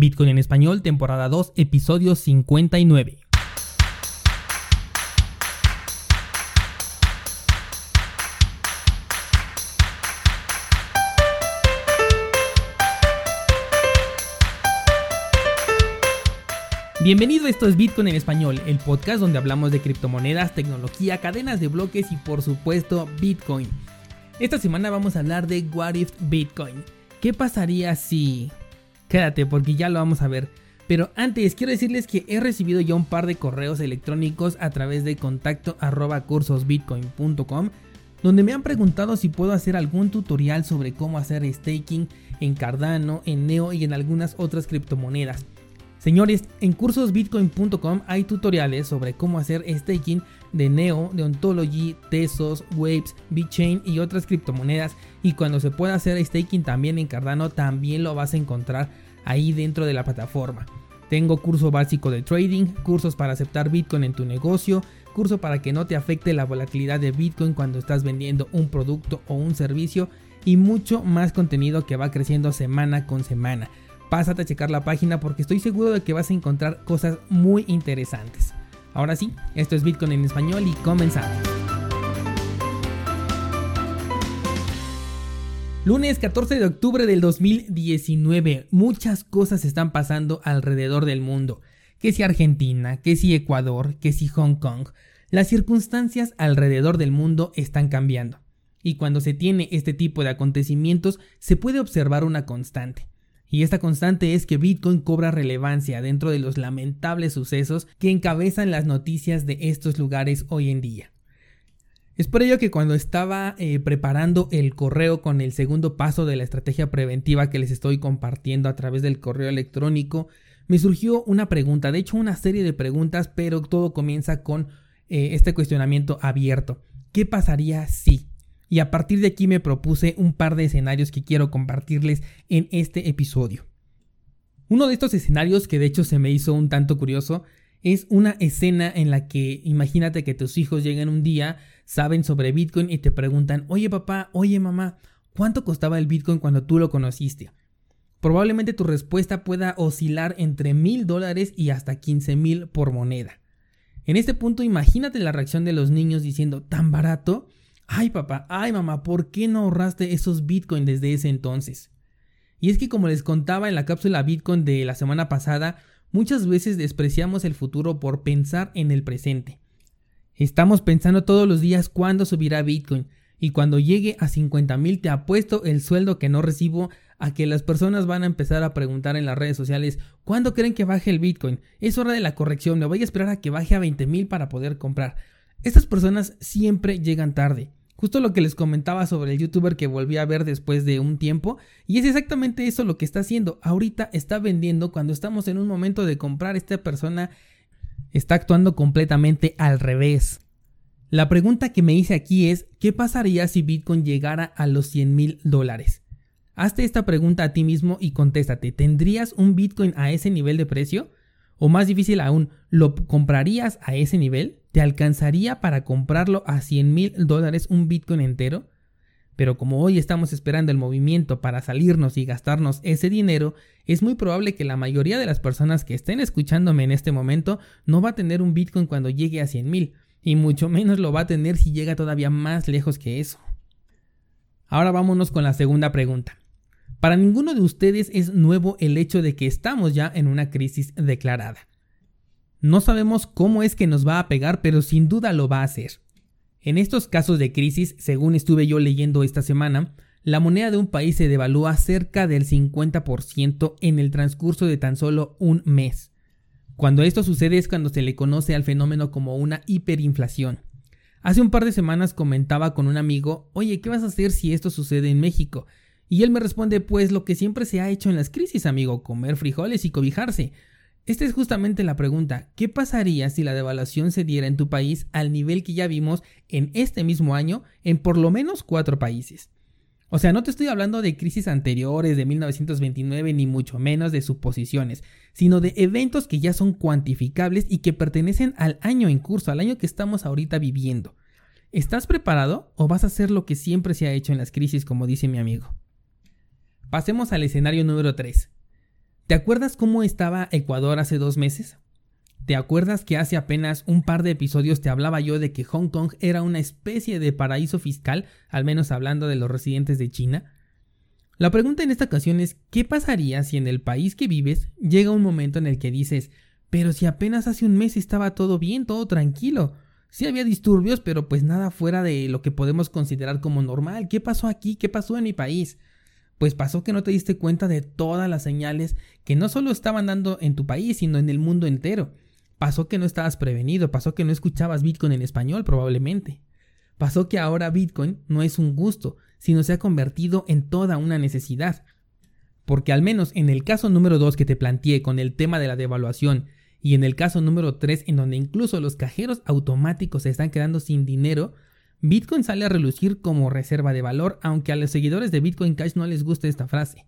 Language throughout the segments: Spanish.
Bitcoin en español, temporada 2, episodio 59. Bienvenido, esto es Bitcoin en español, el podcast donde hablamos de criptomonedas, tecnología, cadenas de bloques y por supuesto Bitcoin. Esta semana vamos a hablar de What If Bitcoin. ¿Qué pasaría si... Quédate porque ya lo vamos a ver. Pero antes quiero decirles que he recibido ya un par de correos electrónicos a través de contacto arroba cursosbitcoin.com donde me han preguntado si puedo hacer algún tutorial sobre cómo hacer staking en Cardano, en Neo y en algunas otras criptomonedas. Señores, en cursosbitcoin.com hay tutoriales sobre cómo hacer staking de Neo, de Ontology, Tesos, Waves, BitChain y otras criptomonedas. Y cuando se pueda hacer staking también en Cardano, también lo vas a encontrar ahí dentro de la plataforma. Tengo curso básico de trading, cursos para aceptar Bitcoin en tu negocio, curso para que no te afecte la volatilidad de Bitcoin cuando estás vendiendo un producto o un servicio y mucho más contenido que va creciendo semana con semana pásate a checar la página porque estoy seguro de que vas a encontrar cosas muy interesantes. Ahora sí, esto es Bitcoin en español y comenzamos. Lunes 14 de octubre del 2019, muchas cosas están pasando alrededor del mundo. Que si Argentina, que si Ecuador, que si Hong Kong. Las circunstancias alrededor del mundo están cambiando. Y cuando se tiene este tipo de acontecimientos se puede observar una constante. Y esta constante es que Bitcoin cobra relevancia dentro de los lamentables sucesos que encabezan las noticias de estos lugares hoy en día. Es por ello que cuando estaba eh, preparando el correo con el segundo paso de la estrategia preventiva que les estoy compartiendo a través del correo electrónico, me surgió una pregunta, de hecho una serie de preguntas, pero todo comienza con eh, este cuestionamiento abierto. ¿Qué pasaría si? Y a partir de aquí me propuse un par de escenarios que quiero compartirles en este episodio. Uno de estos escenarios que de hecho se me hizo un tanto curioso es una escena en la que imagínate que tus hijos llegan un día, saben sobre Bitcoin y te preguntan, oye papá, oye mamá, ¿cuánto costaba el Bitcoin cuando tú lo conociste? Probablemente tu respuesta pueda oscilar entre mil dólares y hasta quince mil por moneda. En este punto imagínate la reacción de los niños diciendo, ¿tan barato? Ay papá, ay mamá, ¿por qué no ahorraste esos Bitcoin desde ese entonces? Y es que como les contaba en la cápsula Bitcoin de la semana pasada, muchas veces despreciamos el futuro por pensar en el presente. Estamos pensando todos los días cuándo subirá Bitcoin, y cuando llegue a 50 mil te apuesto el sueldo que no recibo a que las personas van a empezar a preguntar en las redes sociales ¿cuándo creen que baje el Bitcoin? Es hora de la corrección, me voy a esperar a que baje a 20 mil para poder comprar. Estas personas siempre llegan tarde. Justo lo que les comentaba sobre el youtuber que volví a ver después de un tiempo. Y es exactamente eso lo que está haciendo. Ahorita está vendiendo cuando estamos en un momento de comprar. Esta persona está actuando completamente al revés. La pregunta que me hice aquí es, ¿qué pasaría si Bitcoin llegara a los 100 mil dólares? Hazte esta pregunta a ti mismo y contéstate, ¿tendrías un Bitcoin a ese nivel de precio? O más difícil aún, ¿lo comprarías a ese nivel? ¿Te alcanzaría para comprarlo a 100 mil dólares un Bitcoin entero? Pero como hoy estamos esperando el movimiento para salirnos y gastarnos ese dinero, es muy probable que la mayoría de las personas que estén escuchándome en este momento no va a tener un Bitcoin cuando llegue a 100 mil, y mucho menos lo va a tener si llega todavía más lejos que eso. Ahora vámonos con la segunda pregunta. Para ninguno de ustedes es nuevo el hecho de que estamos ya en una crisis declarada. No sabemos cómo es que nos va a pegar, pero sin duda lo va a hacer. En estos casos de crisis, según estuve yo leyendo esta semana, la moneda de un país se devalúa cerca del 50% en el transcurso de tan solo un mes. Cuando esto sucede es cuando se le conoce al fenómeno como una hiperinflación. Hace un par de semanas comentaba con un amigo, oye, ¿qué vas a hacer si esto sucede en México? Y él me responde, pues lo que siempre se ha hecho en las crisis, amigo, comer frijoles y cobijarse. Esta es justamente la pregunta, ¿qué pasaría si la devaluación se diera en tu país al nivel que ya vimos en este mismo año en por lo menos cuatro países? O sea, no te estoy hablando de crisis anteriores de 1929 ni mucho menos de suposiciones, sino de eventos que ya son cuantificables y que pertenecen al año en curso, al año que estamos ahorita viviendo. ¿Estás preparado o vas a hacer lo que siempre se ha hecho en las crisis, como dice mi amigo? Pasemos al escenario número 3. ¿Te acuerdas cómo estaba Ecuador hace dos meses? ¿Te acuerdas que hace apenas un par de episodios te hablaba yo de que Hong Kong era una especie de paraíso fiscal, al menos hablando de los residentes de China? La pregunta en esta ocasión es ¿qué pasaría si en el país que vives llega un momento en el que dices pero si apenas hace un mes estaba todo bien, todo tranquilo? Sí había disturbios, pero pues nada fuera de lo que podemos considerar como normal. ¿Qué pasó aquí? ¿Qué pasó en mi país? Pues pasó que no te diste cuenta de todas las señales que no solo estaban dando en tu país, sino en el mundo entero. Pasó que no estabas prevenido, pasó que no escuchabas Bitcoin en español probablemente. Pasó que ahora Bitcoin no es un gusto, sino se ha convertido en toda una necesidad. Porque al menos en el caso número 2 que te planteé con el tema de la devaluación y en el caso número 3 en donde incluso los cajeros automáticos se están quedando sin dinero, Bitcoin sale a relucir como reserva de valor, aunque a los seguidores de Bitcoin Cash no les guste esta frase,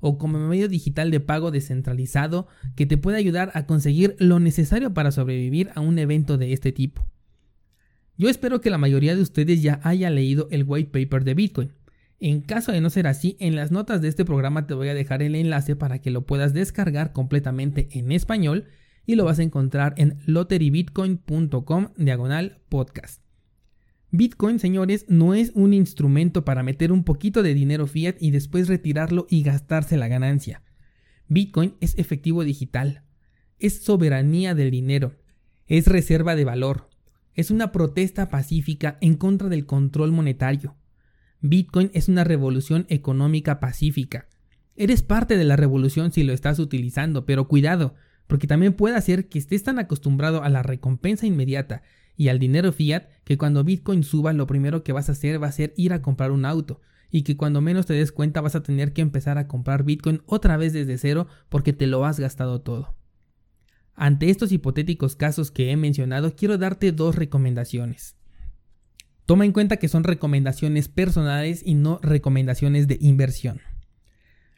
o como medio digital de pago descentralizado que te puede ayudar a conseguir lo necesario para sobrevivir a un evento de este tipo. Yo espero que la mayoría de ustedes ya haya leído el white paper de Bitcoin. En caso de no ser así, en las notas de este programa te voy a dejar el enlace para que lo puedas descargar completamente en español y lo vas a encontrar en lotterybitcoin.com diagonal podcast. Bitcoin, señores, no es un instrumento para meter un poquito de dinero fiat y después retirarlo y gastarse la ganancia. Bitcoin es efectivo digital, es soberanía del dinero, es reserva de valor, es una protesta pacífica en contra del control monetario. Bitcoin es una revolución económica pacífica. Eres parte de la revolución si lo estás utilizando, pero cuidado, porque también puede hacer que estés tan acostumbrado a la recompensa inmediata y al dinero fiat que cuando Bitcoin suba lo primero que vas a hacer va a ser ir a comprar un auto y que cuando menos te des cuenta vas a tener que empezar a comprar Bitcoin otra vez desde cero porque te lo has gastado todo. Ante estos hipotéticos casos que he mencionado quiero darte dos recomendaciones. Toma en cuenta que son recomendaciones personales y no recomendaciones de inversión.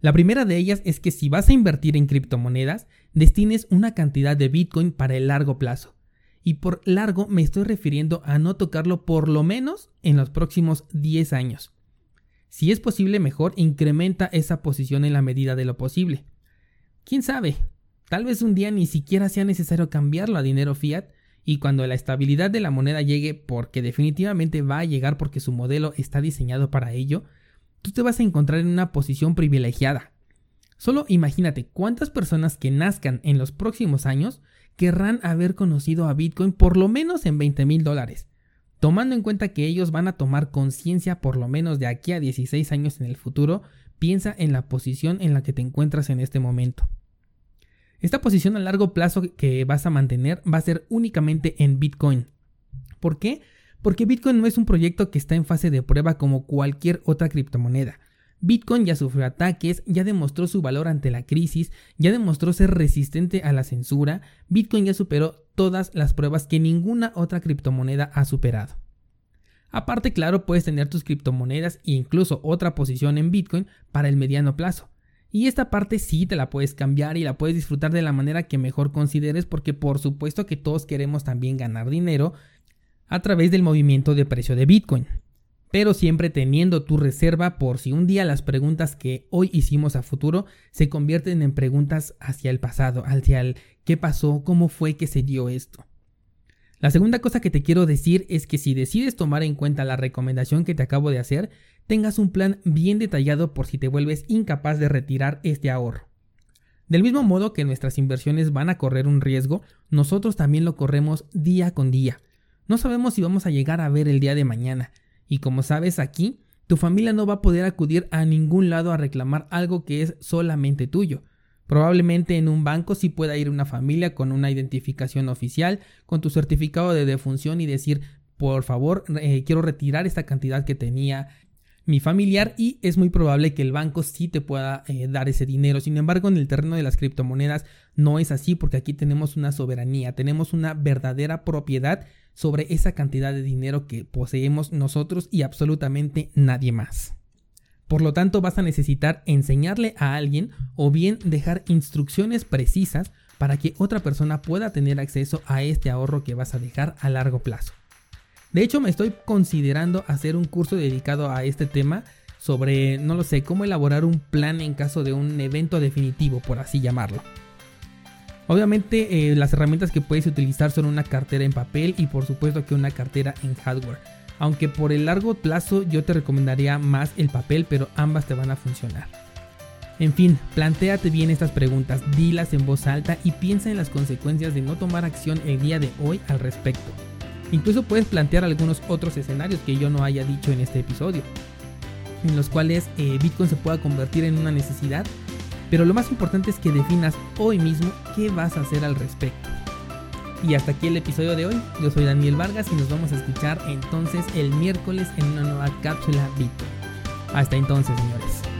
La primera de ellas es que si vas a invertir en criptomonedas, destines una cantidad de Bitcoin para el largo plazo y por largo me estoy refiriendo a no tocarlo por lo menos en los próximos 10 años. Si es posible mejor, incrementa esa posición en la medida de lo posible. ¿Quién sabe? Tal vez un día ni siquiera sea necesario cambiarlo a dinero fiat y cuando la estabilidad de la moneda llegue, porque definitivamente va a llegar porque su modelo está diseñado para ello, tú te vas a encontrar en una posición privilegiada. Solo imagínate cuántas personas que nazcan en los próximos años querrán haber conocido a Bitcoin por lo menos en 20 mil dólares, tomando en cuenta que ellos van a tomar conciencia por lo menos de aquí a 16 años en el futuro, piensa en la posición en la que te encuentras en este momento. Esta posición a largo plazo que vas a mantener va a ser únicamente en Bitcoin. ¿Por qué? Porque Bitcoin no es un proyecto que está en fase de prueba como cualquier otra criptomoneda. Bitcoin ya sufrió ataques, ya demostró su valor ante la crisis, ya demostró ser resistente a la censura, Bitcoin ya superó todas las pruebas que ninguna otra criptomoneda ha superado. Aparte, claro, puedes tener tus criptomonedas e incluso otra posición en Bitcoin para el mediano plazo. Y esta parte sí te la puedes cambiar y la puedes disfrutar de la manera que mejor consideres porque por supuesto que todos queremos también ganar dinero a través del movimiento de precio de Bitcoin pero siempre teniendo tu reserva por si un día las preguntas que hoy hicimos a futuro se convierten en preguntas hacia el pasado, hacia el qué pasó, cómo fue que se dio esto. La segunda cosa que te quiero decir es que si decides tomar en cuenta la recomendación que te acabo de hacer, tengas un plan bien detallado por si te vuelves incapaz de retirar este ahorro. Del mismo modo que nuestras inversiones van a correr un riesgo, nosotros también lo corremos día con día. No sabemos si vamos a llegar a ver el día de mañana, y como sabes aquí, tu familia no va a poder acudir a ningún lado a reclamar algo que es solamente tuyo. Probablemente en un banco sí pueda ir una familia con una identificación oficial, con tu certificado de defunción y decir, por favor, eh, quiero retirar esta cantidad que tenía mi familiar y es muy probable que el banco sí te pueda eh, dar ese dinero. Sin embargo, en el terreno de las criptomonedas no es así porque aquí tenemos una soberanía, tenemos una verdadera propiedad sobre esa cantidad de dinero que poseemos nosotros y absolutamente nadie más. Por lo tanto, vas a necesitar enseñarle a alguien o bien dejar instrucciones precisas para que otra persona pueda tener acceso a este ahorro que vas a dejar a largo plazo. De hecho, me estoy considerando hacer un curso dedicado a este tema sobre, no lo sé, cómo elaborar un plan en caso de un evento definitivo, por así llamarlo. Obviamente eh, las herramientas que puedes utilizar son una cartera en papel y por supuesto que una cartera en hardware. Aunque por el largo plazo yo te recomendaría más el papel, pero ambas te van a funcionar. En fin, planteate bien estas preguntas, dilas en voz alta y piensa en las consecuencias de no tomar acción el día de hoy al respecto. Incluso puedes plantear algunos otros escenarios que yo no haya dicho en este episodio, en los cuales eh, Bitcoin se pueda convertir en una necesidad, pero lo más importante es que definas hoy mismo qué vas a hacer al respecto. Y hasta aquí el episodio de hoy. Yo soy Daniel Vargas y nos vamos a escuchar entonces el miércoles en una nueva cápsula Bitcoin. Hasta entonces, señores.